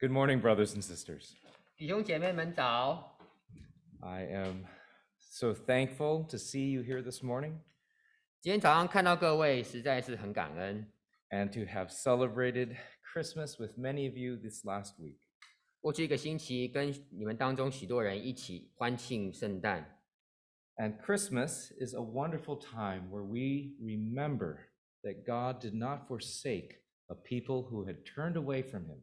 Good morning, brothers and sisters. 弟兄姐妹们早！ I am so thankful to see you here this morning 今天早上看到各位，实在是很感恩。 and to have celebrated Christmas with many of you this last week. 过去一个星期，跟你们当中许多人一起欢庆圣诞。 And Christmas is a wonderful time where we remember that God did not forsake a people who had turned away from him.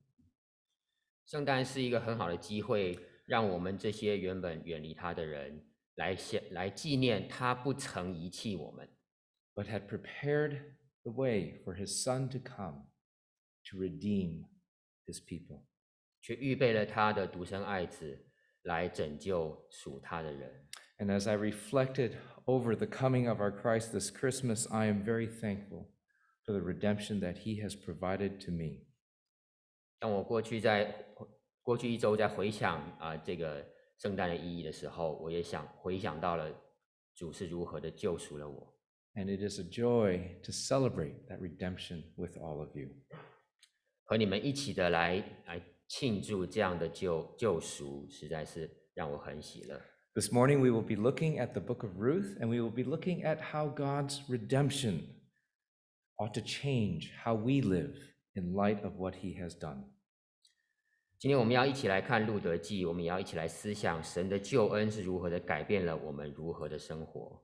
圣诞是一个很好的机会，让我们这些原本远离他的人来想来纪念他不曾遗弃我们， but had prepared the way for his son to come to redeem his people. 却预备了他的独生爱子来拯救属他的人。 And as I reflected over the coming of our Christ this Christmas, I am very thankful for the redemption that he has provided to me. 当我过去在 过去一周在回想啊、这个圣诞的意义的时候，我也想回想到了主是如何的救赎了我。 And it is a joy to celebrate that redemption with all of you. 和你们一起的来来庆祝这样的救救赎，实在是让我很喜乐。 This morning, we will be looking at the book of Ruth, and we will be looking at how God's redemption ought to change how we live in light of what he has done. 今天我们要一起来看路德记，我们也要一起来思想神的救恩是如何的改变了我们如何的生活。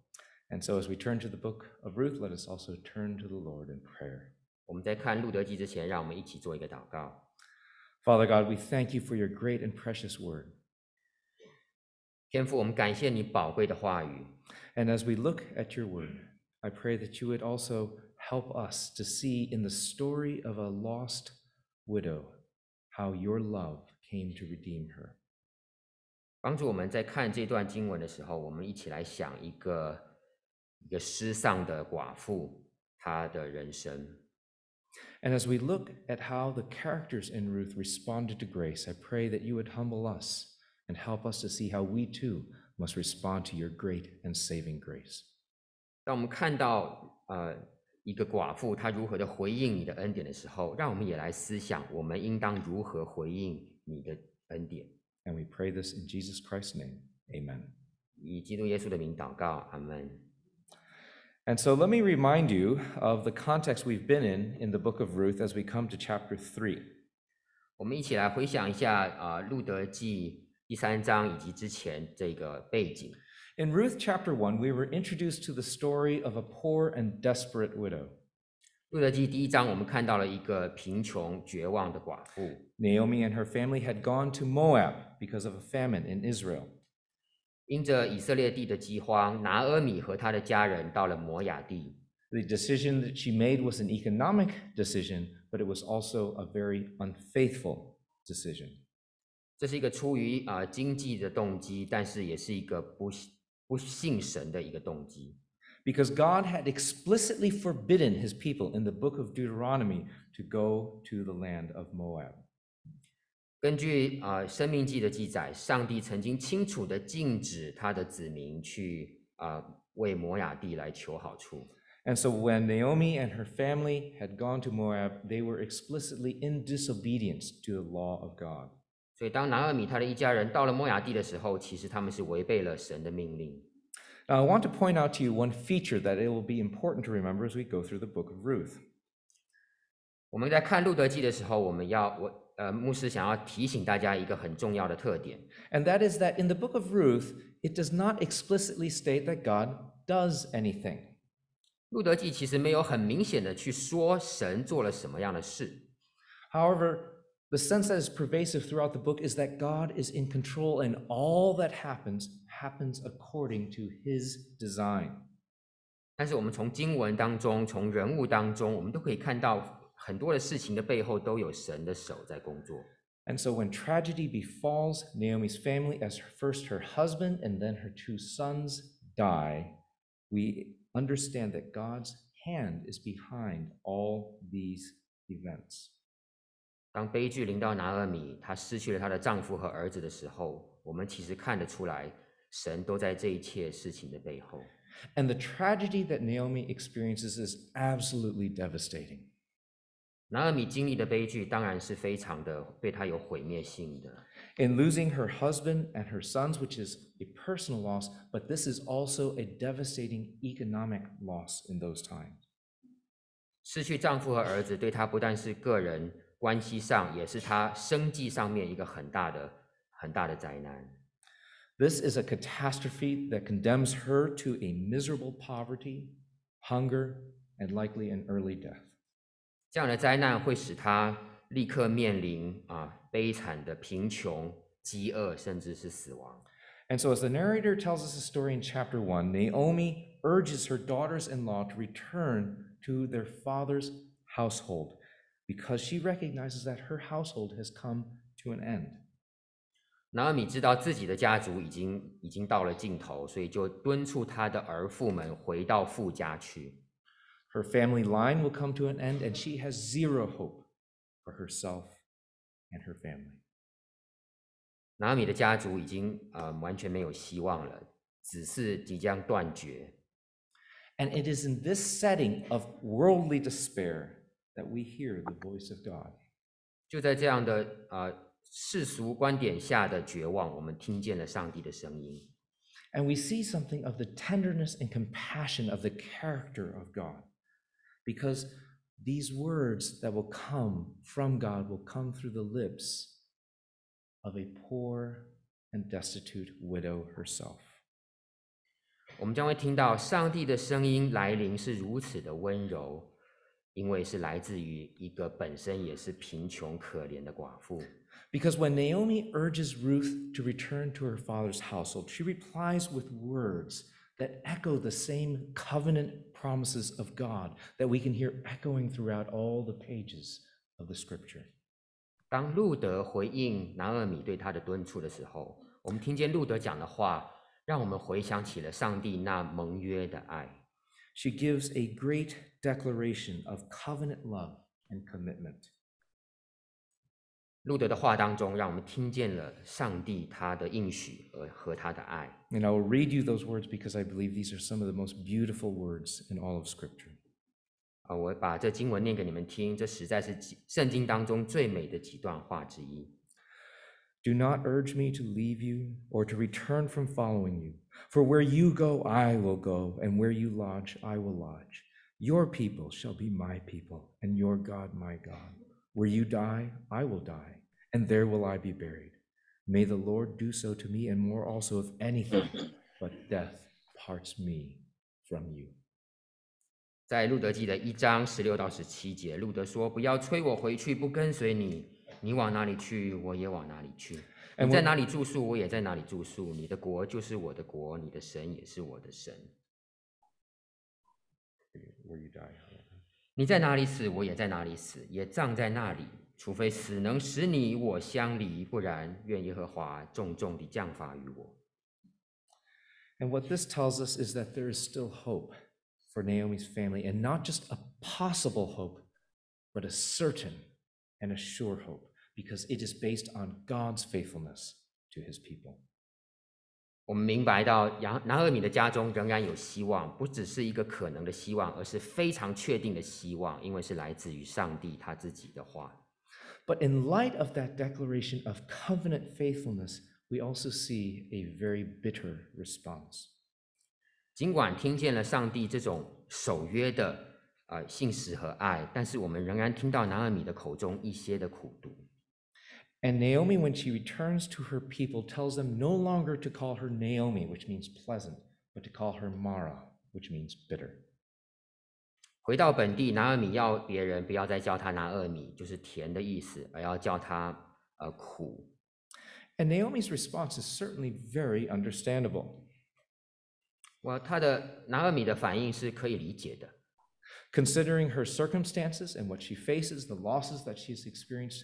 And so, as we turn to the book of Ruth, let us also turn to the Lord in prayer. 我们在看路德记之前，让我们一起做一个祷告。 Father God, we thank you for your great and precious word. 天父，我们感谢你宝贵的话语。 And as we look at your word, I pray that you would also help us to see in the story of a lost widow how your love came to redeem her. 帮助我们在看这段经文的时候，我们一起来想一个一个失丧的寡妇她的人生。 And as we look at how the characters in Ruth responded to grace, I pray that you would humble us and help us to see how we too must respond to your great and saving grace. 当我们看到呃 一个寡妇她如何的回应你的恩典的时候，让我们也来思想，我们应当如何回应你的恩典。 And we pray this in Jesus Christ's name. Amen. 以基督耶稣的名祷告，阿门。 And so let me remind you of the context we've been in in the book of Ruth as we come to chapter 3. 我们一起来回想一下啊，路德记第三章以及之前这个背景。 In Ruth chapter 1, we were introduced to the story of a poor and desperate widow. 路德记第一章，我们看到了一个贫穷绝望的寡妇。 Naomi and her family had gone to Moab because of a famine in Israel. 因着以色列地的饥荒，拿阿米和他的家人到了摩亚地。 The decision that she made was an economic decision, but it was also a very unfaithful decision. 这是一个出于啊、呃经济的动机，但是也是一个不 我信神的一个动机。Because God had explicitly forbidden his people in the book of Deuteronomy to go to the land of Moab. 根据啊、呃《申命记》的记载，上帝曾经清楚的禁止他的子民去啊、呃、为摩亚地来求好处。And so when Naomi and her family had gone to Moab, they were explicitly in disobedience to the law of God. 所以当拿俄米他的一家人到了摩亚地的时候，其实他们是违背了神的命令。 Now, I want to point out to you one feature that it will be important to remember as we go through the book of Ruth. 我们在看路德记的时候，我们要我呃牧师想要提醒大家一个很重要的特点， And that is that in the book of Ruth, it does not explicitly state that God does anything. 路德记其实没有很明显的去说神做了什么样的事， However, the sense that is pervasive throughout the book is that God is in control and all that happens happens according to his design. 但是我们从经文当中，从人物当中，我们都可以看到很多的事情的背后都有神的手在工作。 And so when tragedy befalls Naomi's family as her- first her husband and then her two sons die, we understand that God's hand is behind all these events. 当悲剧临到拿俄米，她失去了她的丈夫和儿子的时候，我们其实看得出来，神都在这一切事情的背后。 And the tragedy that Naomi experiences is absolutely devastating. 拿俄米经历的悲剧当然是非常的对她有毁灭性的。 In losing her husband and her sons, which is a personal loss, but this is also a devastating economic loss in those times. 失去丈夫和儿子，对她不但是个人 关系上，也是她生计上面一个很大的、很大的灾难。 This is a catastrophe that condemns her to a miserable poverty, hunger, and likely an early death. 这样的灾难会使她立刻面临啊悲惨的贫穷、饥饿，甚至是死亡。 And so, as the narrator tells us the story in chapter one, Naomi urges her daughters in law to return to their father's household because she recognizes that her household has come to an end. 拿俄米知道自己的家族已经已经到了尽头，所以就敦促他的儿妇们回到父家去。 Her family line will come to an end, and she has zero hope for herself and her family. 拿俄米的家族已经呃完全没有希望了，子嗣即将断绝。 And it is in this setting of worldly despair that we hear the voice of God. 就在这样的呃世俗观点下的绝望，我们听见了上帝的声音。 And we see something of the tenderness and compassion of the character of God. Because these words that will come from God will come through the lips of a poor and destitute widow herself. 我们将会听到上帝的声音来临是如此的温柔， 因为是来自于一个本身也是贫穷可怜的寡妇。Because when Naomi urges Ruth to return to her father's household, she replies with words that echo the same covenant promises of God that we can hear echoing throughout all the pages of the scripture. 当路德回应拿俄米对他的敦促的时候，我们听见路德讲的话，让我们回想起了上帝那盟约的爱。She gives a great declaration of covenant love and commitment. 路德的话当中，让我们听见了上帝他的应许和和他的爱。 And I will read you those words because I believe these are some of the most beautiful words in all of scripture. 啊，我把这经文念给你们听，这实在是几圣经当中最美的几段话之一。 Do not urge me to leave you or to return from following you. For where you go, I will go, and where you lodge, I will lodge. Your people shall be my people, and your God my God. Where you die, I will die, and there will I be buried. May the Lord do so to me, and more also, if anything but death parts me from you. 在路德记的一章十六到十七节，路德说：“不要催我回去，不跟随你。你往哪里去，我也往哪里去； And 你在 when- 哪里住宿，我也在哪里住宿。你的国就是我的国，你的神也是我的神。 Where you die. 你在哪里死，我也在哪里死，也葬在那里。除非死能使你我相离，不然愿耶和华重重地降罚于我。” And what this tells us is that there is still hope for Naomi's family, and not just a possible hope, but a certain and a sure hope, because it is based on God's faithfulness to his people. 我们明白到杨拿俄米的家中仍然有希望，不只是一个可能的希望，而是非常确定的希望，因为是来自于上帝他自己的话。 But in light of that declaration of covenant faithfulness, we also see a very bitter response. 尽管听见了上帝这种守约的呃信实和爱，但是我们仍然听到拿俄米的口中一些的苦毒。 And Naomi, when she returns to her people, tells them no longer to call her Naomi, which means pleasant, but to call her Mara, which means bitter. 回到本地，拿俄米要别人不要再叫他拿俄米，就是甜的意思，而要叫他呃苦。 And Naomi's response is certainly very understandable. 我他的拿俄米的反应是可以理解的。 Considering her circumstances and what she faces, the losses that she's experienced,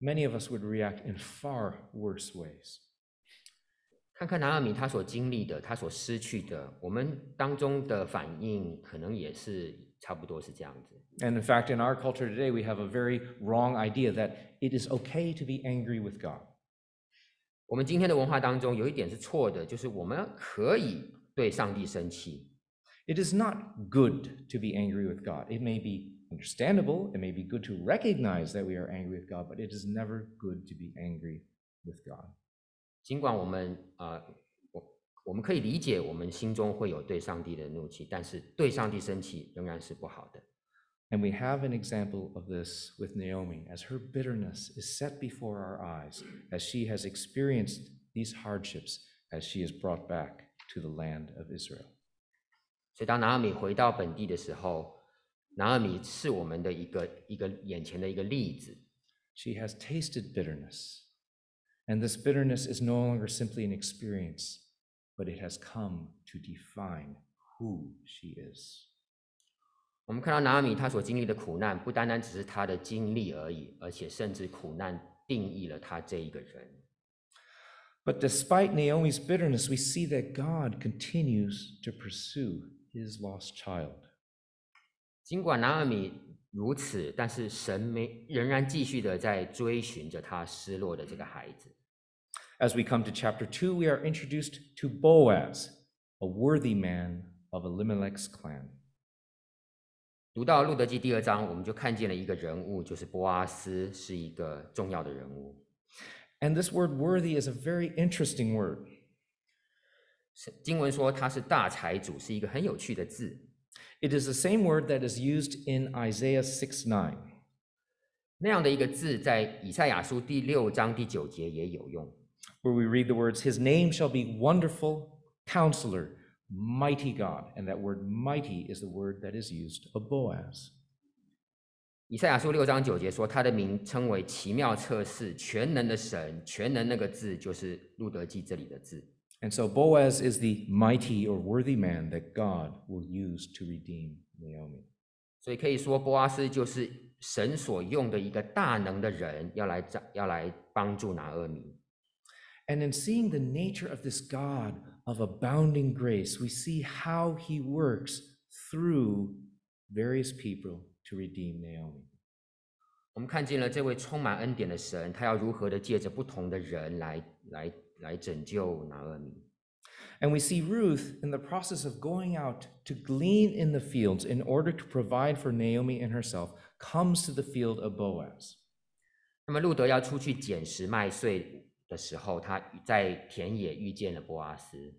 many of us would react in far worse ways. 看看拿俄米他所经历的，他所失去的，我们当中的反应可能也是差不多是这样子。 And in fact, in our culture today, we have a very wrong idea that it is okay to be angry with God. 我们今天的文化当中有一点是错的，就是我们可以对上帝生气， It is not good to be angry with God. It may be understandable. It may be good to recognize that we are angry with God, but it is never good to be angry with God. 尽管我们呃，我我们可以理解我们心中会有对上帝的怒气，但是对上帝生气仍然是不好的。 And we have an example of this with Naomi, as her bitterness is set before our eyes, as she has experienced these hardships as she is brought back to the land of Israel. 所以当拿俄米回到本地的时候， 拿俄米是我们的一个一个眼前的一个例子。 She has tasted bitterness, and this bitterness is no longer simply an experience, but it has come to define who she is. 我们看到拿俄米他所经历的苦难，不单单只是他的经历而已，而且甚至苦难定义了他这一个人。 But despite Naomi's bitterness, we see that God continues to pursue his lost child. 尽管拿俄米如此，但是神没仍然继续的在追寻着他失落的这个孩子。 As we come to chapter 2, we are introduced to Boaz, a worthy man of Elimelech's clan. 读到路德记第二章，我们就看见了一个人物，就是波阿斯，是一个重要的人物。 And this word worthy is a very interesting word. 是经文说他是大财主，是一个很有趣的字。 It is the same word that is used in Isaiah 6 9. 那样的一个字，在以赛亚书第六章第九节也有用。 where we read the words, His name shall be Wonderful Counselor, Mighty God. And that word mighty is the word that is used of Boaz. 以赛亚书六章九节说，他的名称为奇妙测试、全能的神。全能那个字就是路德记这里的字。 And so Boaz is the mighty or worthy man that God will use to redeem Naomi. 所以可以说，波阿斯就是神所用的一个大能的人，要来掌要来帮助拿俄米。 And in seeing the nature of this God of abounding grace, we see how he works through various people to redeem Naomi. 我们看见了这位充满恩典的神，他要如何的借着不同的人来来 来拯救拿俄米。 And we see Ruth in the process of going out to glean in the fields in order to provide for Naomi and herself, comes to the field of Boaz. 那么路德要出去捡拾麦穗的时候，他在田野遇见了波阿斯。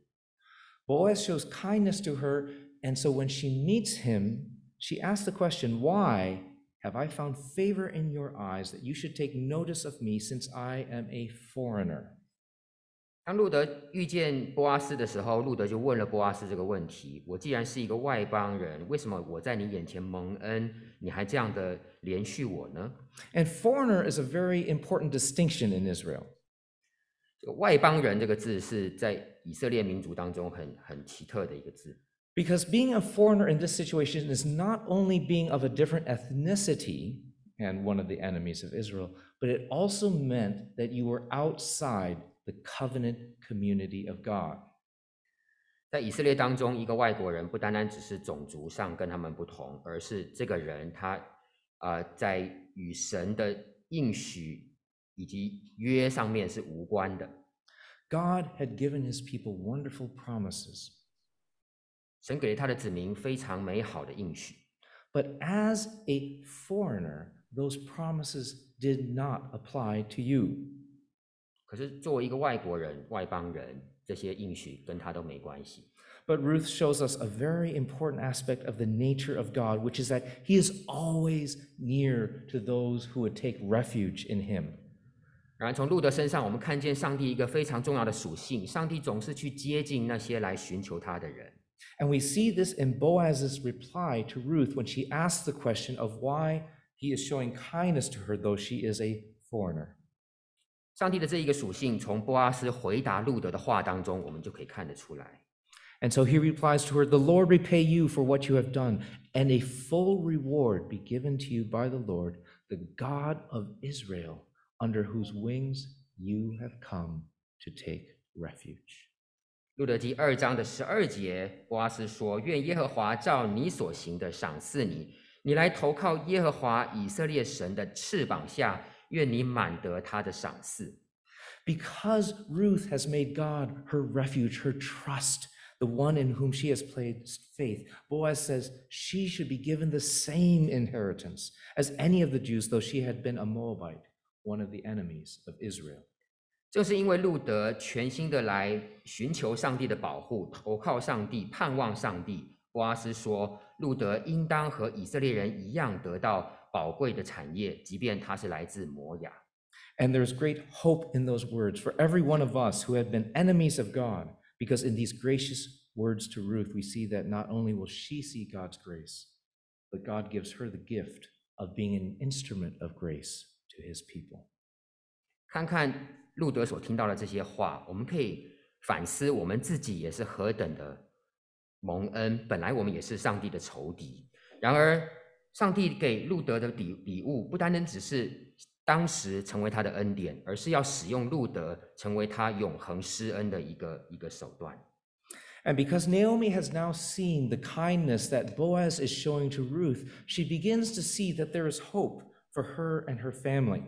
Boaz shows kindness to her, and so when she meets him, she asks the question, Why have I found favor in your eyes that you should take notice of me since I am a foreigner? 当路德遇见波阿斯的时候，路德就问了波阿斯这个问题：我既然是一个外邦人，为什么我在你眼前蒙恩，你还这样的连续我呢？ And foreigner is a very important distinction in Israel. 这个外邦人这个字是在以色列民族当中很很奇特的一个字。 Because being a foreigner in this situation is not only being of a different ethnicity and one of the enemies of Israel, but it also meant that you were outside the covenant community of God. 在以色列当中，一个外国人不单单只是种族上跟他们不同，而是这个人他呃在与神的应许以及约上面是无关的。 God had given his people wonderful promises. 神给了他的子民非常美好的应许， But as a foreigner, those promises did not apply to you. 可是作为一个外国人、外邦人，这些应许跟他都没关系。 But Ruth shows us a very important aspect of the nature of God, which is that he is always near to those who would take refuge in him. 然而，从路德身上，我们看见上帝一个非常重要的属性：上帝总是去接近那些来寻求他的人。 And we see this in Boaz's reply to Ruth when she asks the question of why he is showing kindness to her, though she is a foreigner. 上帝的这一个属性，从波阿斯回答路德的话当中，我们就可以看得出来。 And so he replies to her, The Lord repay you for what you have done, and a full reward be given to you by the Lord, the God of Israel, under whose wings you have come to take refuge. 路德记二章的十二节，波阿斯说：“愿耶和华照你所行的赏赐你，你来投靠耶和华以色列神的翅膀下， 愿你满得他的赏赐。” Because Ruth has made God her refuge, her trust, the one in whom she has placed faith, Boaz says she should be given the same inheritance as any of the Jews, though she had been a Moabite, one of the enemies of Israel. 正是因为路德全心的来寻求上帝的保护，投靠上帝，盼望上帝。波阿斯说，路德应当和以色列人一样得到 宝贵的产业，即便他是来自摩亚。 And there's great hope in those words for every one of us who have been enemies of God, because in these gracious words to Ruth, we see that not only will she see God's grace, but God gives her the gift of being an instrument of grace to his people. 看看路德所听到的这些话，我们可以反思我们自己也是何等的蒙恩。本来我们也是上帝的仇敌，然而 上帝给路德的礼礼物，不单单只是当时成为他的恩典，而是要使用路德成为他永恒施恩的一个一个手段。And because Naomi has now seen the kindness that Boaz is showing to Ruth, she begins to see that there is hope for her and her family.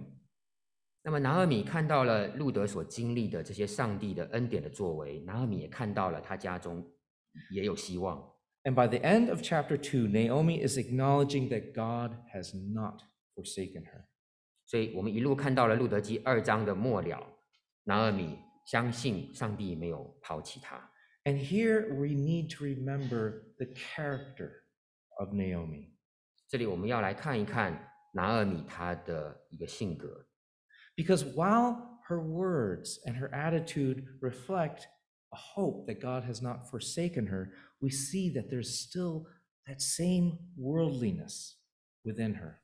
那么拿俄米看到了路德所经历的这些上帝的恩典的作为，拿俄米也看到了他家中也有希望。And by the end of chapter 2, Naomi is acknowledging that God has not forsaken her. 所以我们一路看到了路德记二章的末了，拿俄米相信上帝没有抛弃他。 And here we need to remember the character of Naomi. 这里我们要来看一看拿俄米他的一个性格， Because while her words and her attitude reflect a hope that God has not forsaken her, we see that there's still that same worldliness within her.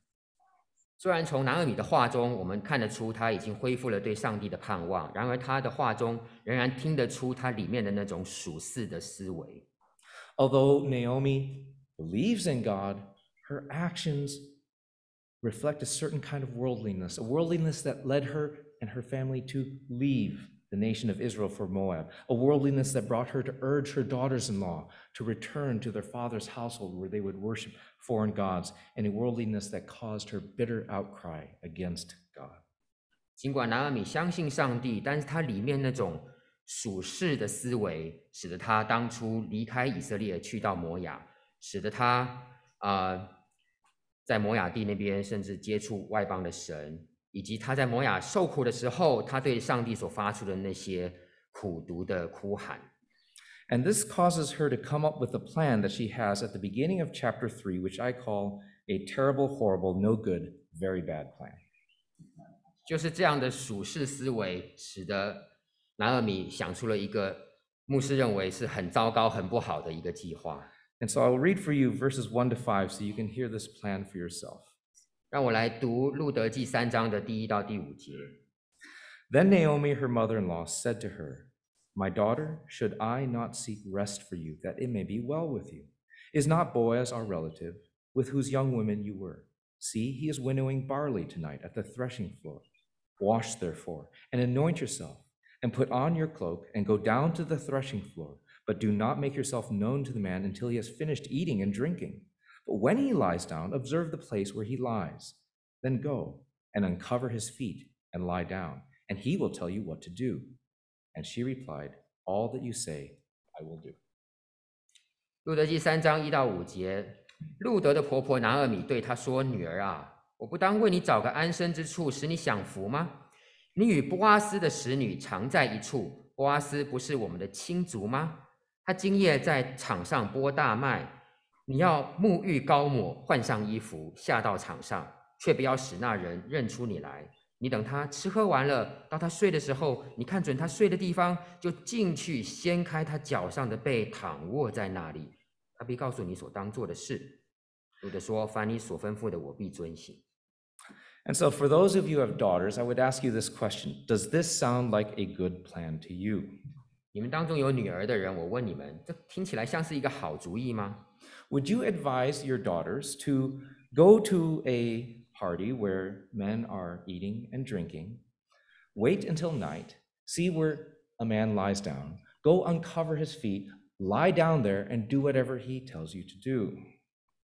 虽然从拿俄米的话中，我们看得出他已经恢复了对上帝的盼望，然而他的话中仍然听得出他里面的那种属世的思维。 Although Naomi believes in God, her actions reflect a certain kind of worldliness, a worldliness that led her and her family to leave the nation of Israel for Moab, a worldliness that brought her to urge her daughters in law to return to their father's household where they would worship foreign gods, and a worldliness that caused her bitter outcry against God. 尽管拿俄米相信上帝，但是他里面那种属世的思维，使得他当初离开以色列去到摩亚，使得他啊、呃在摩亚地那边甚至接触外邦的神， 以及他在摩亚受苦的时候，他对上帝所发出的那些苦毒的哭喊。 And this causes her to come up with a plan that she has at the beginning of chapter 3, which I call a terrible, horrible, no good, very bad plan. 就是这样的属世思维，使得拿俄米想出了一个牧师认为是很糟糕、很不好的一个计划。 And so I will read for you verses 1 to 5 so you can hear this plan for yourself. 让我来读路德记三章的第一到第五节。 Then Naomi, her mother in law, said to her, My daughter, should I not seek rest for you, that it may be well with you? Is not Boaz our relative, with whose young women you were? See, he is winnowing barley tonight at the threshing floor. Wash, therefore, and anoint yourself, and put on your cloak, and go down to the threshing floor. But do not make yourself known to the man until he has finished eating and drinking. But when he lies down, observe the place where he lies. Then go and uncover his feet and lie down, and he will tell you what to do. And she replied, All that you say, I will do. 路德记三章一到五节，路德的婆婆拿俄米对她说：“女儿啊，我不当为你找个安身之处，使你享福吗？你与波阿斯的使女常在一处，波阿斯不是我们的亲族吗？他今夜在场上播大麦， 你要沐浴高抹，换上衣服，下到场上，却不要使那人认出你来。你等他吃喝完了，到他睡的时候，你看准他睡的地方，就进去掀开他脚上的被，躺卧在那里。他必告诉你所当做的事。有的说：“凡你所吩咐的，我必遵行。” And so, for those of you who have daughters, I would ask you this question Does this sound like a good plan to you? 你们当中有女儿的人，我问你们，这听起来像是一个好主意吗？Would you advise your daughters to go to a party where men are eating and drinking, wait until night, see where a man lies down, go uncover his feet, lie down there, and do whatever he tells you to do?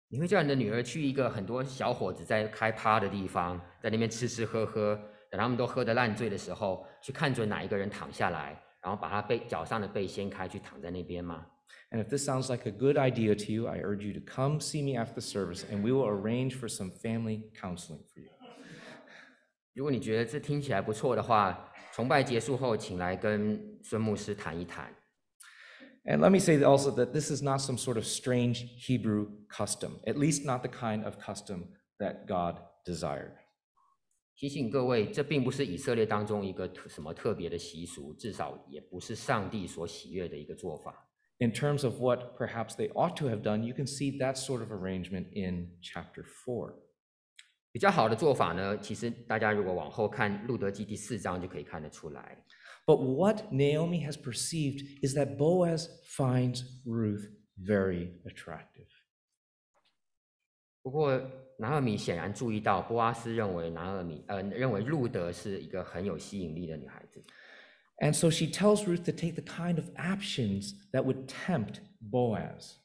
你会叫你的女儿去一个很多小伙子在开趴的地方，在那边吃吃喝喝，等他们都喝得烂醉的时候，去看准哪一个人躺下来， 然后把他背脚上的背掀开去躺在那边吗？ And if this sounds like a good idea to you, I urge you to come see me after the service and we will arrange for some family counseling for you. 如果你觉得这听起来不错的话，崇拜结束后，请来跟孙牧师谈一谈。 And let me say also that this is not some sort of strange Hebrew custom, at least not the kind of custom that God desired. 提醒各位，这并不是以色列当中一个特什么特别的习俗，至少也不是上帝所喜悦的一个做法。 In terms of what perhaps they ought to have done, you can see that sort of arrangement in chapter 4. 比较好的做法呢，其实大家如果往后看《路德记》第四章就可以看得出来。 But what Naomi has perceived is that Boaz finds Ruth very attractive. 不过拿俄米显然注意到，波阿斯认为拿俄米呃认为路德是一个很有吸引力的女孩子， And so she tells Ruth to take the kind of actions that would tempt Boaz.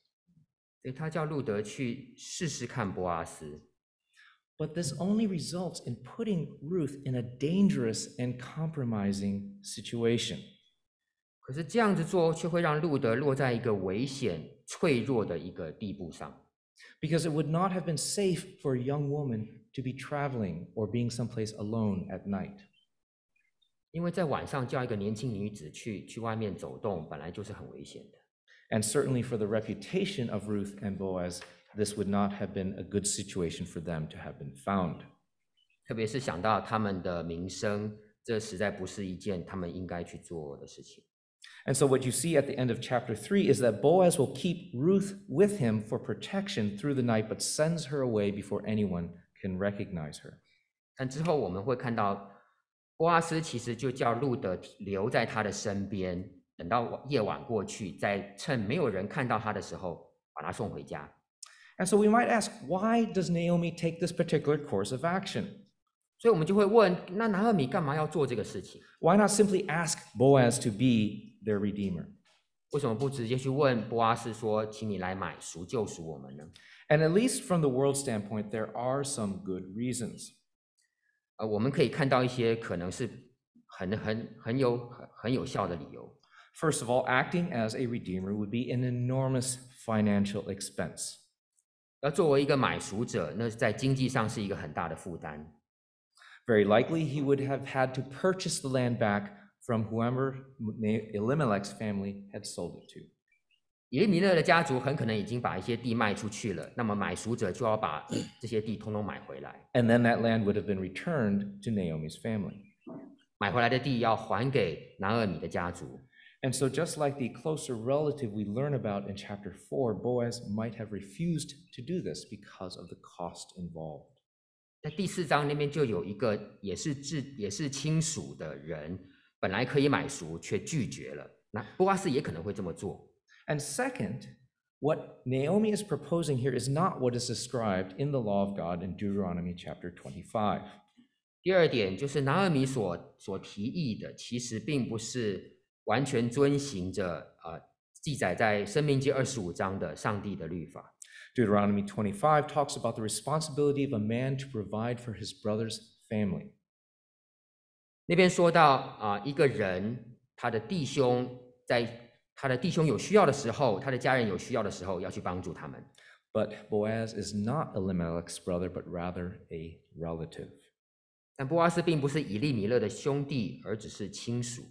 所以他叫路德去试试看波阿斯。 But this only results in putting Ruth in a dangerous and compromising situation. 可是这样子做却会让路德落在一个危险、脆弱的一个地步上。 Because it would not have been safe for a young woman to be traveling or being someplace alone at night. 因为在晚上叫一个年轻女子去去外面走动，本来就是很危险的。 And certainly for the reputation of Ruth and Boaz, this would not have been a good situation for them to have been found. 特别是想到他们的名声，这实在不是一件他们应该去做的事情。 And so, what you see at the end of chapter 3 is that Boaz will keep Ruth with him for protection through the night, but sends her away before anyone can recognize her. 但之后我们会看到， 波阿斯其实就叫路德留在他的身边，等到晚夜晚过去，在趁没有人看到他的时候，把他送回家。 And so, we might ask, why does Naomi take this particular course of action? 所以我们就会问：那拿俄米干嘛要做这个事情？ Why not simply ask Boaz to be their redeemer? 为什么不直接去问波阿斯说：“请你来买赎救赎我们呢 And at least from the world standpoint, there are some good reasons.？” 呃，我们可以看到一些可能是很很很有很很有效的理由。 First of all, acting as a redeemer would be an enormous financial expense. 要作为一个买赎者，那在经济上是一个很大的负担。 Very likely, he would have had to purchase the land back from whoever Na- Elimelech's family had sold it to. 以利米勒的家族很可能已经把一些地卖出去了，那么买赎者就要把这些地通通买回来。And then that land would have been returned to Naomi's family. 买回来的地要还给拿俄米的家族。And so, just like the closer relative we learn about in chapter 4, Boaz might have refused to do this because of the cost involved. 在第四章那边就有一个也是至也是亲属的人，本来可以买赎，却拒绝了。那波阿斯也可能会这么做。And second, what Naomi is proposing here is not what is described in the law of God in Deuteronomy chapter 25. 第二点就是拿俄米所所提议的，其实并不是完全遵行着呃记载在生命记二十五章的上帝的律法。 Deuteronomy 25 talks about the responsibility of a man to provide for his brother's family. 那边说到啊、一个人他的弟兄在 他的弟兄有需要的时候，他的家人有需要的时候，要去帮助他们。 But Boaz is not Elimelech's brother, but rather a relative. 但波阿斯并不是以利米勒的兄弟，而只是亲属。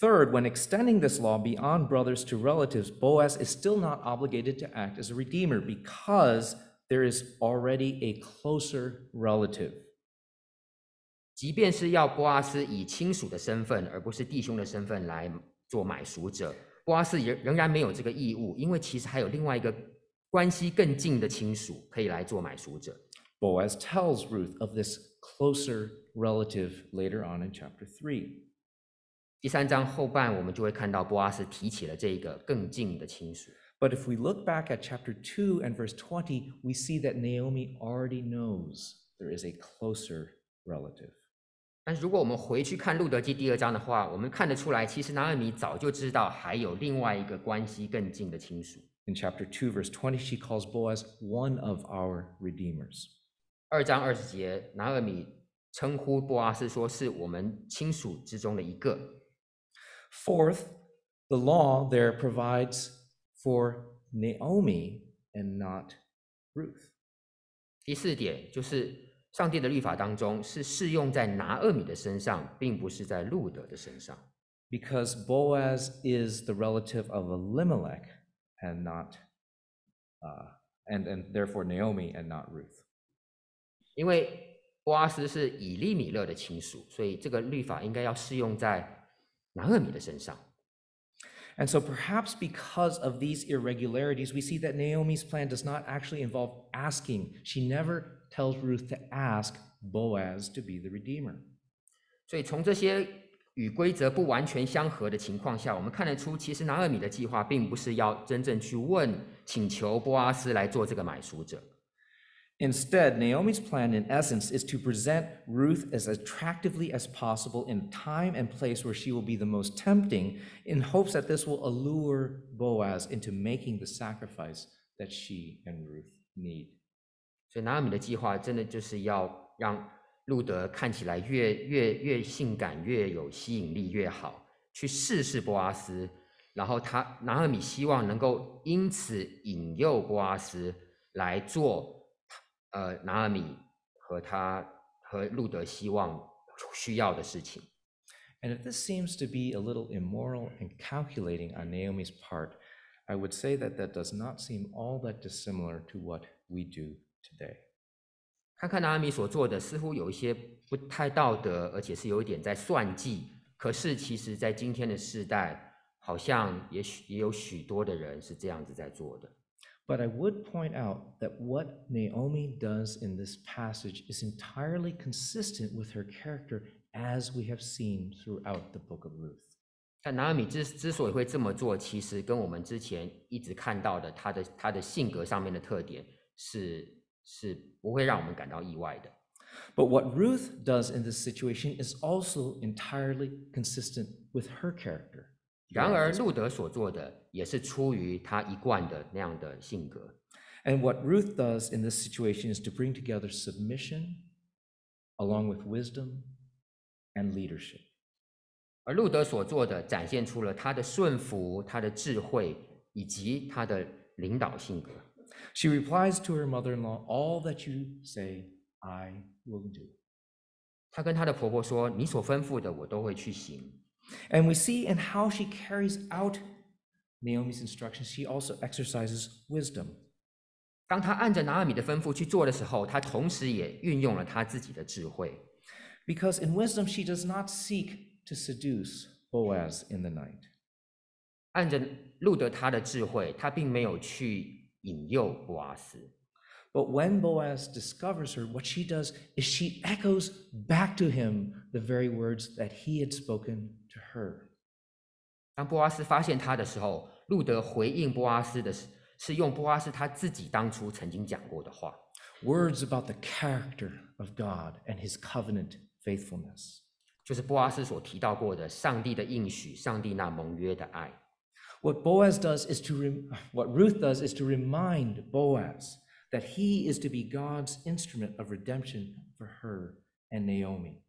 Third, when extending this law beyond brothers to relatives, Boaz is still not obligated to act as a redeemer because there is already a closer relative. 即便是要波阿斯以亲属的身份，而不是弟兄的身份来 做买赎者，波阿斯仍仍然没有这个义务，因为其实还有另外一个关系更近的亲属可以来做买赎者。 Boaz tells Ruth of this closer relative later on in chapter 3. 第三章后半，我们就会看到波阿斯提起了这一个更近的亲属。 But if we look back at chapter 2 and verse 20, we see that Naomi already knows there is a closer relative. 但是如果我们回去看路德记第二章的话，我们看得出来，其实拿尔米早就知道还有另外一个关系更近的亲属。 In chapter 2, verse 20, she calls Boaz one of our redeemers. 二章二十节，拿尔米称呼波阿斯说是我们亲属之中的一个。 Fourth, the law there provides for Naomi and not Ruth. 第四点就是 上帝的律法当中是适用在拿厄米的身上，并不是在路德的身上。 Because Boaz is the relative of Elimelech and not, uh, and, and therefore Naomi and not Ruth. 因为波阿斯是以利米勒的亲属，所以这个律法应该要适用在拿厄米的身上。 And so perhaps because of these irregularities, we see that Naomi's plan does not actually involve asking. She never tells Ruth to ask Boaz to be the redeemer. 所以从这些与规则不完全相合的情况下，我们看得出，其实拿厄米的计划并不是要真正去问、请求波阿斯来做这个买赎者。 Instead, Naomi's plan, in essence, is to present Ruth as attractively as possible in time and place where she will be the most tempting, in hopes that this will allure Boaz into making the sacrifice that she and Ruth need. 所以拿厄米的计划真的就是要让路德看起来越越越性感、越有吸引力越好，去试试波阿斯。然后他拿厄米希望能够因此引诱波阿斯来做呃拿厄米和他和路德希望需要的事情。 And if this seems to be a little immoral and calculating on Naomi's part, I would say that that does not seem all that dissimilar to what we do today. 看看拿阿米所做的，似乎有一些不太道德，而且是有一点在算计。可是，其实，在今天的世代，好像也许也有许多的人是这样子在做的。But I would point out that what Naomi does in this passage is entirely consistent with her character as we have seen throughout the book of Ruth. 但拿阿米之之所以会这么做，其实跟我们之前一直看到的他的他的性格上面的特点是是不会让我们感到意外的。 But what Ruth does in this situation is also entirely consistent with her character. 然而，路德所做的也是出于他一贯的那样的性格。 And what Ruth does in this situation is to bring together submission along with wisdom and leadership. 而路德所做的，展现出了他的顺服、他的智慧以及他的领导性格。 She replies to her mother in law, All that you say, I will do. 她跟她的婆婆说：“你所吩咐的，我都会去行。 And we see in how she carries out Naomi's instructions, she also exercises wisdom. ”当她按着拿尔米的吩咐去做的时候，她同时也运用了她自己的智慧。 Because in wisdom, she does not seek to seduce Boaz in the night. 按着路德他的智慧，他并没有去 引诱波阿斯。 But when Boaz discovers her, what she does is she echoes back to him the very words that he had spoken to her. 当波阿斯发现他的时候，路德回应波阿斯的是是用波阿斯他自己当初曾经讲过的话， Words about the character of God and his covenant faithfulness. 就是波阿斯所提到过的上帝的应许、上帝那盟约的爱。 What Boaz does is to rem- what Ruth does is to remind Boaz that he is to be God's instrument of redemption for her and Naomi.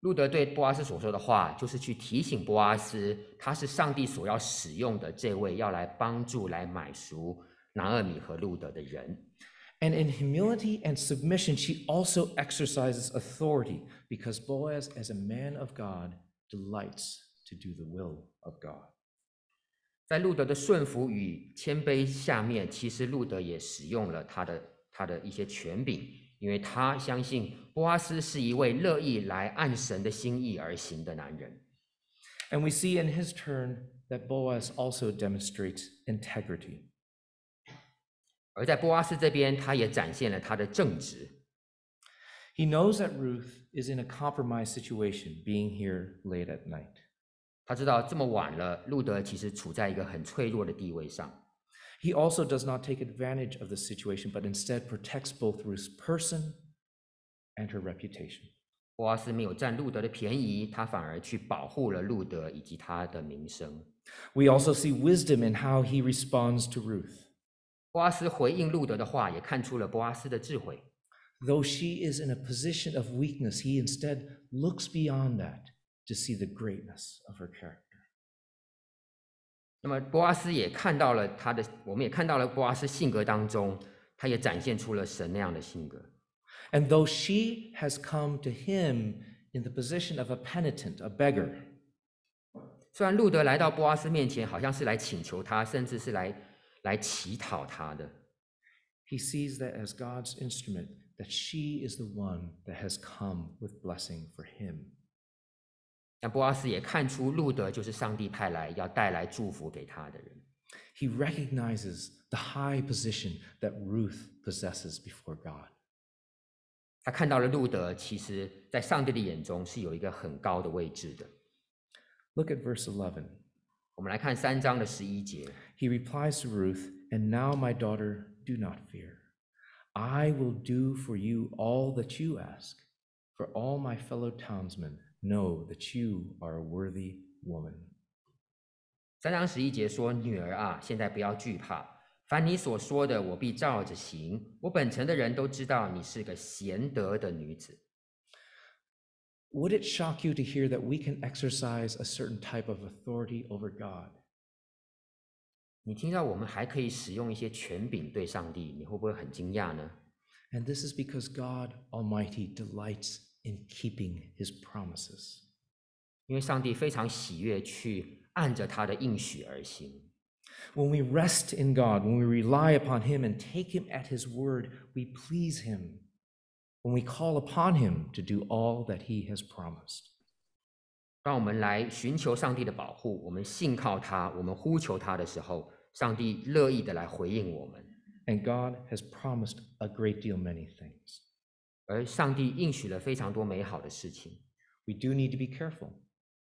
路德对波阿斯所说的话，就是去提醒波阿斯，他是上帝所要使用的这位要来帮助、来买赎拿厄米和路德的人。 And in humility and submission, she also exercises authority because Boaz, as a man of God, delights to do the will of God. 在路德的顺服与谦卑下面，其实路德也使用了他的他的一些权柄，因为他相信波阿斯是一位乐意来按神的心意而行的男人。 And we see in his turn that Boaz also demonstrates integrity. 而在波阿斯这边，他也展现了他的正直。 He knows that Ruth is in a compromised situation being here late at night. 他知道这么晚了，路德其实处在一个很脆弱的地位上。 He also does not take advantage of the situation, but instead protects both Ruth's person and her reputation. 波阿斯没有占路德的便宜，他反而去保护了路德以及他的名声。 We also see wisdom in how he responds to Ruth. 波阿斯回应路德的话，也看出了波阿斯的智慧。 Though she is in a position of weakness, he instead looks beyond that to see the greatness of her character. 那么波阿斯也看到了他的，我们也看到了波阿斯性格当中，他也展现出了神那样的性格。 And though she has come to him in the position of a penitent, a beggar, 虽然路德来到波阿斯面前，好像是来请求他，甚至是来来乞讨他的， he sees that as God's instrument, that she is the one that has come with blessing for him. he recognizes the high position that Ruth possesses before God. 他看到了路得，其实在上帝的眼中是有一个很高的位置的。Look at verse eleven. 我们来看三章的十一节。He replies to Ruth, "And now, my daughter, do not fear. I will do for you all that you ask, for all my fellow townsmen." know that you are a worthy woman. 三章十一节说：“女儿啊，现在不要惧怕，凡你所说的，我必照着行。我本城的人都知道你是个贤德的女子。 Would it shock you to hear that we can exercise a certain type of authority over God? 你听到我们还可以使用一些权柄对上帝，你会不会很惊讶呢？ And this is because God Almighty delights in keeping his promises. 因为上帝非常喜悦去按着他的应许而行。 When we rest in God, when we rely upon him and take him at his word, we please him. When we call upon him to do all that he has promised. 当我们来寻求上帝的保护，我们信靠他，我们呼求他的时候，上帝乐意的来回应我们。 And God has promised a great deal many things. 而上帝应许了非常多美好的事情， We do need to be careful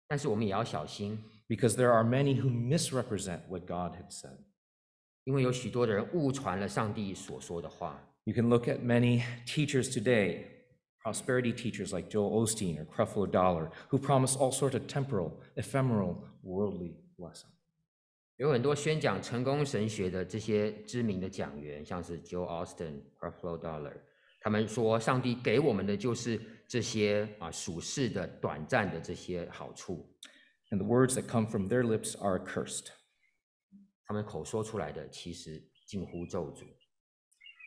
但是我们也要小心， because there are many who misrepresent what God had said. 因为有许多的人误传了上帝所说的话。 You can look at many teachers today, prosperity teachers like Joel Osteen or Creflo Dollar, who promise all sorts of temporal, ephemeral, worldly blessing. 有很多宣讲成功神学的这些知名的讲员，像是 Joe Austin、Creflo Dollar， 他们说，上帝给我们的就是这些啊属世的、短暂的这些好处，And the words that come from their lips are accursed. 他们口说出来的其实近乎咒诅。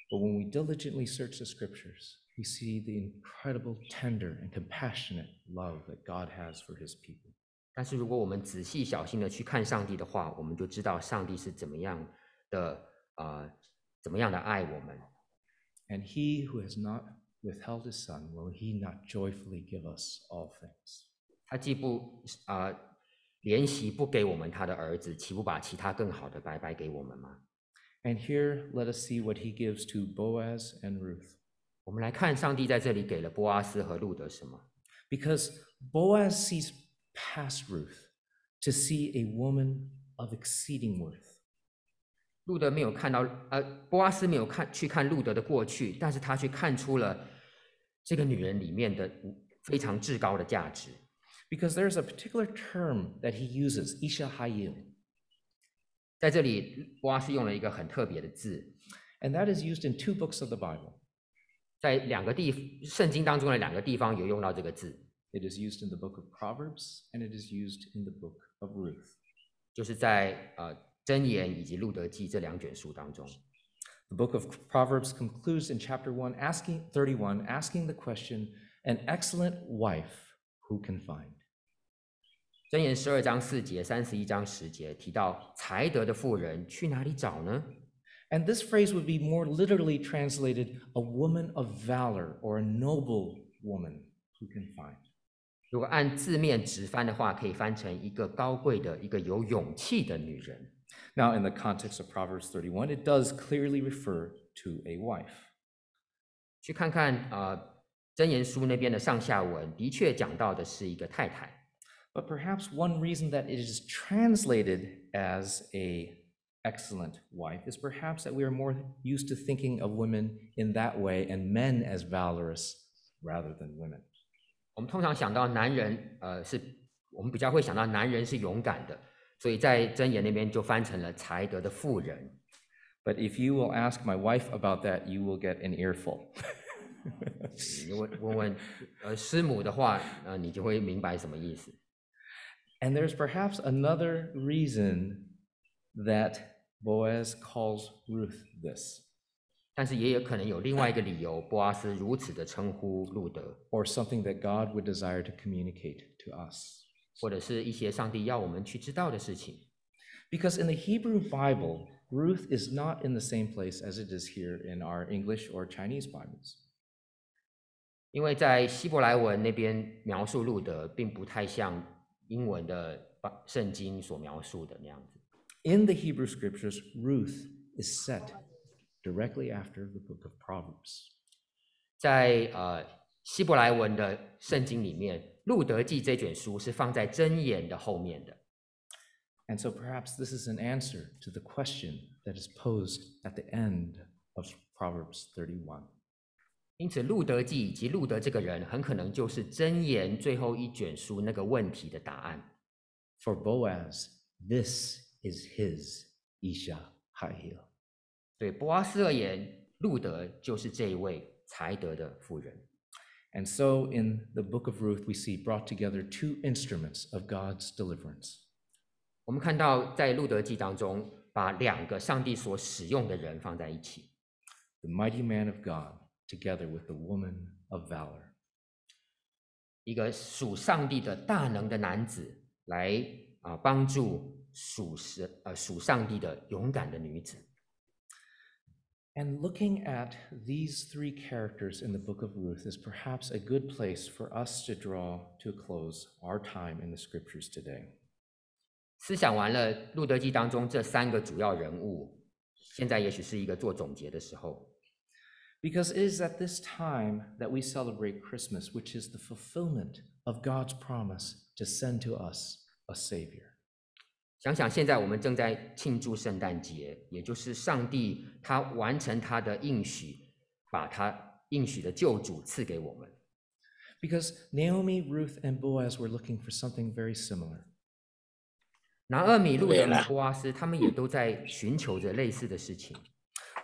But when we diligently search the scriptures, we see the incredible, tender, and compassionate love that God has for his people. 但是如果我们仔细小心的去看上帝的话，我们就知道上帝是怎么样的啊、呃怎么样的爱我们。And he who has not withheld his son, will he not joyfully give us all things? 他既不啊、呃、怜惜不给我们他的儿子，岂不把其他更好的白白给我们吗？And here let us see what he gives to Boaz and Ruth. 我们来看上帝在这里给了波阿斯和路得什么？Because Boaz sees past Ruth to see a woman of exceeding worth. 路德没有看到，呃，波阿斯没有看去看路德的过去，但是他却看出了这个女人里面的非常至高的价值。Because there's a particular term that he uses, Isha Hayil, 在这里，波阿斯用了一个很特别的字，and that is used in two books of the Bible. 在两个地圣经当中的两个地方有用到这个字，It is used in the book of Proverbs and it is used in the book of Ruth. 就是在呃箴言以及路得记这两卷书当中。The book of Proverbs concludes in chapter 1 asking 31 asking the question an excellent wife who can find 箴言十二章四节、三十一章十节提到才德的妇人去哪里找呢？And this phrase would be more literally translated a woman of valor or a noble woman who can find。如果按字面直翻的话，可以翻成一个高贵的、一个有勇气的女人。Now, in the context of Proverbs 31, it does clearly refer to a wife. 去看看呃箴言书那边的上下文，的确讲到的是一个太太。 But perhaps one reason that it is translated as a excellent wife is perhaps that we are more used to thinking of women in that way and men as valorous rather than women. 我们通常想到男人，呃，是我们比较会想到男人是勇敢的， 所以在箴言那边就翻成了才德的妇人。But if you will ask my wife about that, you will get an earful. 你问问问，呃，师母的话，呃，你就会明白什么意思。And there's perhaps another reason that Boaz calls Ruth this. 但是也有可能有另外一个理由，波阿斯如此的称呼路得。Or something that God would desire to communicate to us. 或者是一些上帝要我们去知道的事情。Because in the Hebrew Bible, Ruth is not in the same place as it is here in our English or Chinese Bibles. 因为在希伯来文那边描述路得，并不太像英文的圣经所描述的那样子。In the Hebrew Scriptures, Ruth is set directly after the book of Proverbs. 在呃希伯来文的圣经里面，路德记》这卷书是放在箴言的后面的。And so perhaps this is an answer to the question that is posed at the end of Proverbs 31. 因此，《路德记》以及路德这个人，很可能就是箴言最后一卷书那个问题的答案。For Boaz, this is his Isha Hahil. 对波阿斯而言，路德就是这一位才德的妇人。And so in the book of Ruth, we see brought together two instruments of God's deliverance. 我们看到在路得记当中，把两个上帝所使用的人放在一起。The mighty man of God together with the woman of valor. 一个属上帝的大能的男子来啊，帮助属实呃属上帝的勇敢的女子。and looking at these three characters in the book of Ruth is perhaps a good place for us to draw to a close our time in the scriptures today. 思想完了《路得记》当中这三个主要人物，现在也许是一个做总结的时候。Because it is at this time that we celebrate Christmas, which is the fulfillment of God's promise to send to us a Savior. 想想现在我们正在庆祝圣诞节，也就是上帝他完成他的应许，把他应许的救主赐给我们。 Because Naomi, Ruth, and Boaz were looking for something very similar. 拿厄米、路德与对了波阿斯，他们也都在寻求着类似的事情。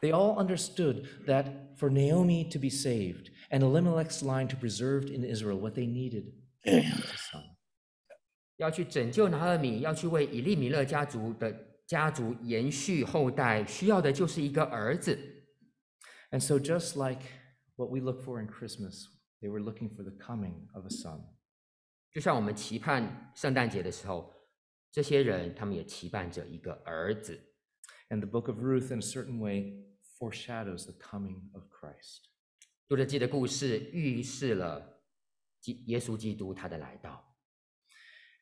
They all understood that for Naomi to be saved and Elimelech's line to preserved in Israel, what they needed was a son. 要去拯救拿厄米，要去为以利米勒家族的家族延续后代，需要的就是一个儿子。And so, just like what we look for in Christmas, they were looking for the coming of a son. 就像我们期盼圣诞节的时候，这些人他们也期盼着一个儿子。And the book of Ruth, in a certain way, foreshadows the coming of Christ. 路德记的故事预示了基耶稣基督他的来到。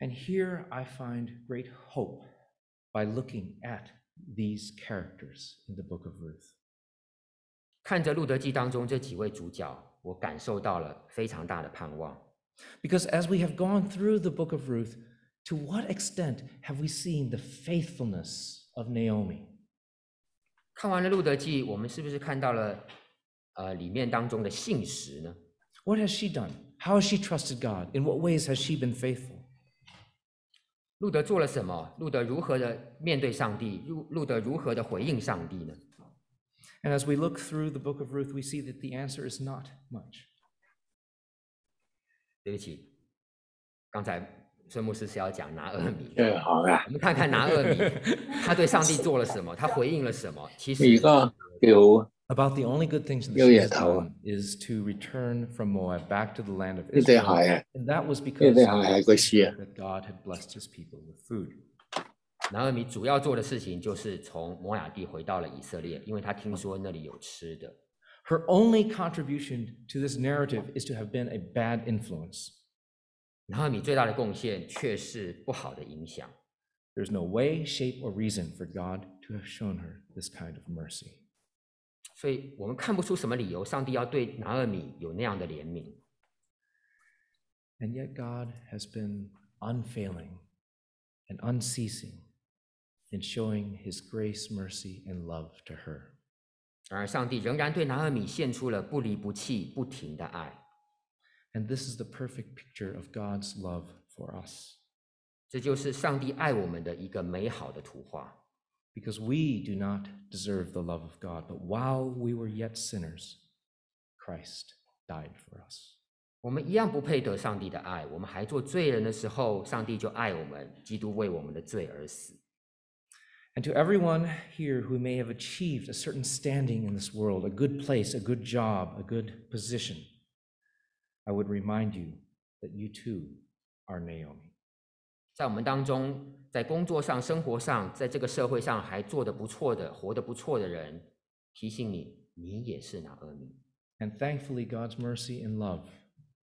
And here I find great hope by looking at these characters in the book of Ruth. 看着路得记当中这几位主角，我感受到了非常大的盼望。Because as we have gone through the book of Ruth, to what extent have we seen the faithfulness of Naomi? 看完了路得记，我们是不是看到了呃里面当中的信实呢？What has she done? How has she trusted God? In what ways has she been faithful? 路德做了什么？路德如何的面对上帝？路路德如何的回应上帝呢？And as we look through the book of Ruth, we see that the answer is not much. 对不起，刚才孙牧师是要讲拿厄米。对好啊我，们看看拿厄米，他对上帝做了什么？他回应了什么？其实而家叫 about the only good things in the oh, 也 has is to return from Moab back to the land of Israel. and that was because 對鞋 God had blessed his people with food. 拿俄米主要做的事情就是从摩押地回到了以色列，因为他听说那里有吃的。Her only contribution to this narrative is to have been a bad influence. 拿俄米最大的贡献却是不好的影响。There's no way, shape, or reason for God to have shown her this kind of mercy. 所以我们看不出什么理由，上帝要对拿俄米有那样的怜悯。 And yet, God has been unfailing and unceasing in showing his grace, mercy, and love to her. 然而，上帝仍然对拿俄米献出了不离不弃、不停的爱。 And this is the perfect picture of God's love for us. 这就是上帝爱我们的一个美好的图画。 Because we do not deserve the love of God, but while we were yet sinners, Christ died for us. 我们一样不配得上帝的爱，我们还做罪人的时候，上帝就爱我们，基督为我们的罪而死。 And to everyone here who may have achieved a certain standing in this world, a good place, a good job, a good position, I would remind you that you too are Naomi. 在我们当中， 在工作上、生活上，在这个社会上还做得不错的、活得不错的人，提醒你，你也是拿俄米。 And thankfully, God's mercy and love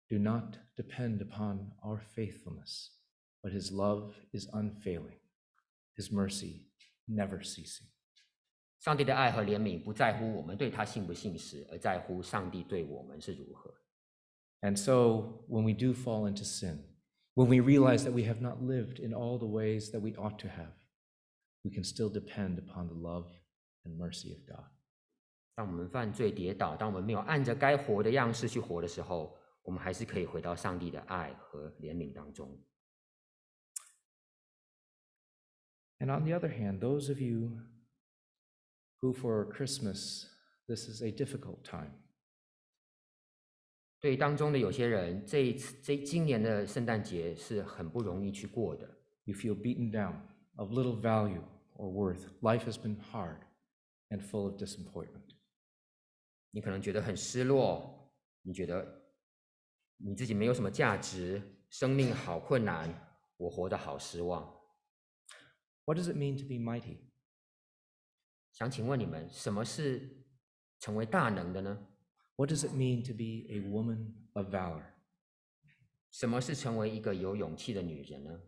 do not depend upon our faithfulness, but His love is unfailing, His mercy never ceasing. 上帝的爱和怜悯不在乎我们对他信不信实，而在乎上帝对我们是如何。 And so, when we do fall into sin, when we realize that we have not lived in all the ways that we ought to have, we can still depend upon the love and mercy of God. 当我们犯罪跌倒，当我们没有按着该活的样式去活的时候，我们还是可以回到上帝的爱和怜悯当中。 And on the other hand, those of you who for Christmas, this is a difficult time. 对当中的有些人，这一次这今年的圣诞节是很不容易去过的。You feel beaten down, of little value or worth. Life has been hard and full of disappointment. 你可能觉得很失落，你觉得你自己没有什么价值，生命好困难，我活得好失望。What does it mean to be mighty? 想请问你们，什么是成为大能的呢？What does it mean to be a woman of valor? 什么是成为一个有勇气的女人呢？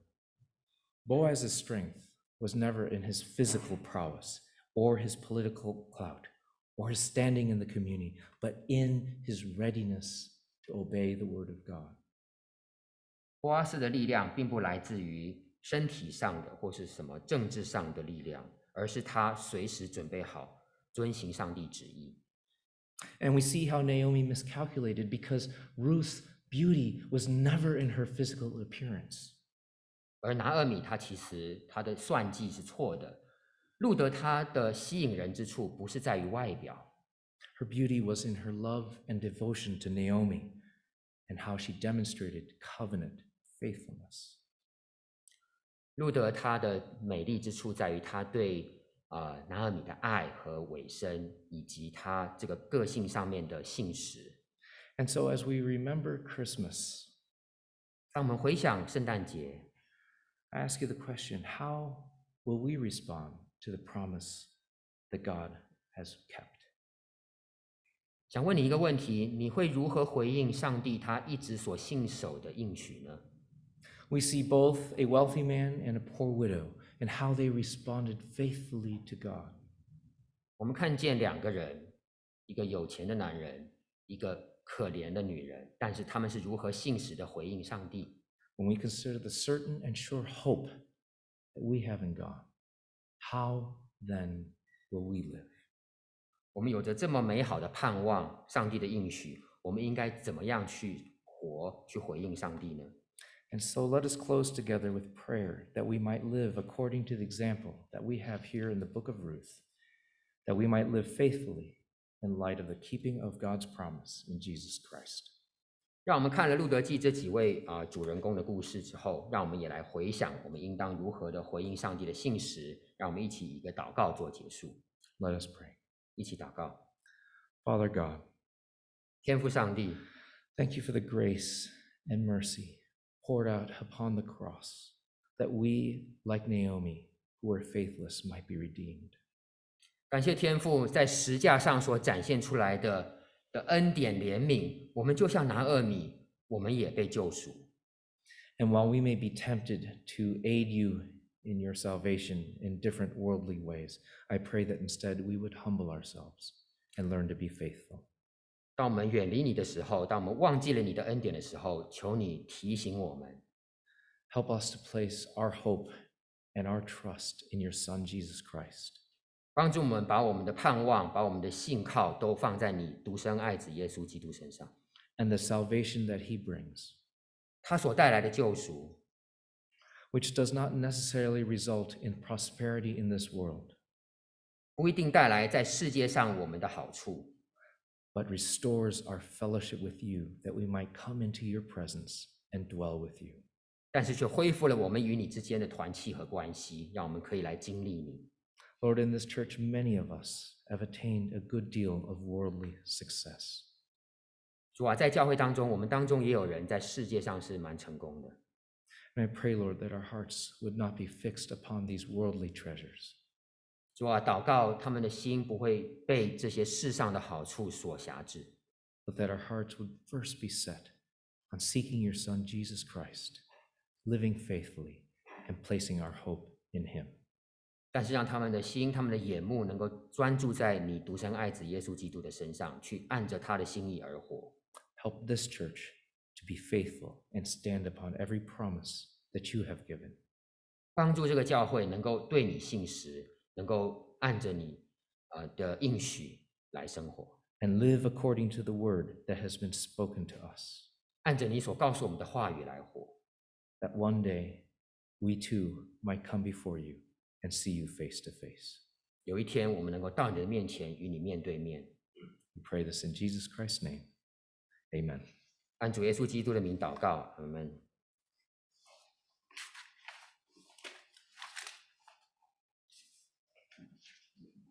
Boaz's strength was never in his physical prowess or his political clout or his standing in the community, but in his readiness to obey the word of God. 波阿斯的力量并不来自于身体上的或是什么政治上的力量，而是他随时准备好遵行上帝旨意。 and we see how Naomi miscalculated because Ruth's beauty was never in her physical appearance. 而拿俄米她其实她的算计是错的，路得她的吸引人之处不是在于外表。Her beauty was in her love and devotion to Naomi, and how she demonstrated covenant faithfulness. 路得她的美丽之处在于她对呃拿厄米的爱和委身，以及他这个个性上面的信实。And so, as we remember Christmas, 当我们回想圣诞节，I ask you the question how will we respond to the promise that God has kept? 想问你一个问题：你会如何回应上帝他一直所信守的应许呢？We see both a wealthy man and a poor widow and how they responded faithfully to God. 我们看见两个人，一个有钱的男人，一个可怜的女人，但是他们是如何信实的回应上帝？ When we consider the certain and sure hope that we have in God, how then will we live? 我们有着这么美好的盼望，上帝的应许，我们应该怎么样去活，去回应上帝呢？ and so let us close together with prayer that we might live according to the example that we have here in the book of Ruth, that we might live faithfully in light of the keeping of God's promise in Jesus Christ. 让我们看了路得记这几位啊、呃、主人公的故事之后，让我们也来回想我们应当如何的回应上帝的信实。让我们一起以一个祷告做结束。Let us pray，一起祷告。Father God，天父上帝，Thank you for the grace and mercy poured out upon the cross, that we, like Naomi, who were faithless, might be redeemed. 感谢天父在十架上所展现出来的的恩典怜悯，我们就像拿俄米，我们也被救赎。And while we may be tempted to aid you in your salvation in different worldly ways, I pray that instead we would humble ourselves and learn to be faithful. 当我们远离你的时候，当我们忘记了你的恩典的时候，求你提醒我们， Help us to place our hope and our trust in your Son, Jesus Christ. 帮助我们把我们的盼望、把我们的信靠都放在你独生爱子耶稣基督身上。 and the salvation that he brings, 他所带来的救赎， which does not necessarily result in prosperity in this world, 不一定带来在世界上我们的好处， but restores our fellowship with you, that we might come into your presence and dwell with you. 但是却恢复了我们与你之间的团契和关系，让我们可以来经历你。 Lord, in this church, many of us have attained a good deal of worldly success. 主啊，在教会当中，我们当中也有人在世界上是蛮成功的。 And I pray, Lord, that our hearts would not be fixed upon these worldly treasures, 主啊，祷告他们的心不会被这些世上的好处所辖制，but that our hearts would first be set on seeking your Son, Jesus Christ, living faithfully, and placing our hope in him. 但是让他们的心、他们的眼目能够专注在你独生爱子耶稣基督的身上，去按着他的心意而活。Help this church to be faithful and stand upon every promise that you have given. 帮助这个教会能够对你信实，能够按着你呃的应许来生活， and live according to the word that has been spoken to us, 按着你所告诉我们的话语来活。 that one day we too might come before you and see you face to face. 有一天，我们能够到你的面前，与你面对面。 We pray this in Jesus Christ's name. Amen. 按主耶稣基督的名祷告，阿门。